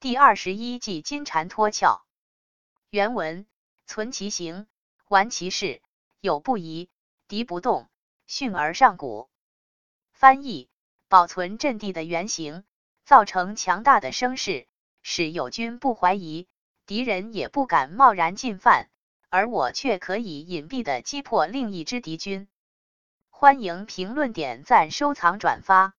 第二十一计金蝉脱壳。原文：存其形，玩其势，有不疑，敌不动，迅而上古。翻译：保存阵地的原形，造成强大的声势，使友军不怀疑，敌人也不敢贸然进犯，而我却可以隐蔽的击破另一支敌军。欢迎评论、点赞、收藏、转发。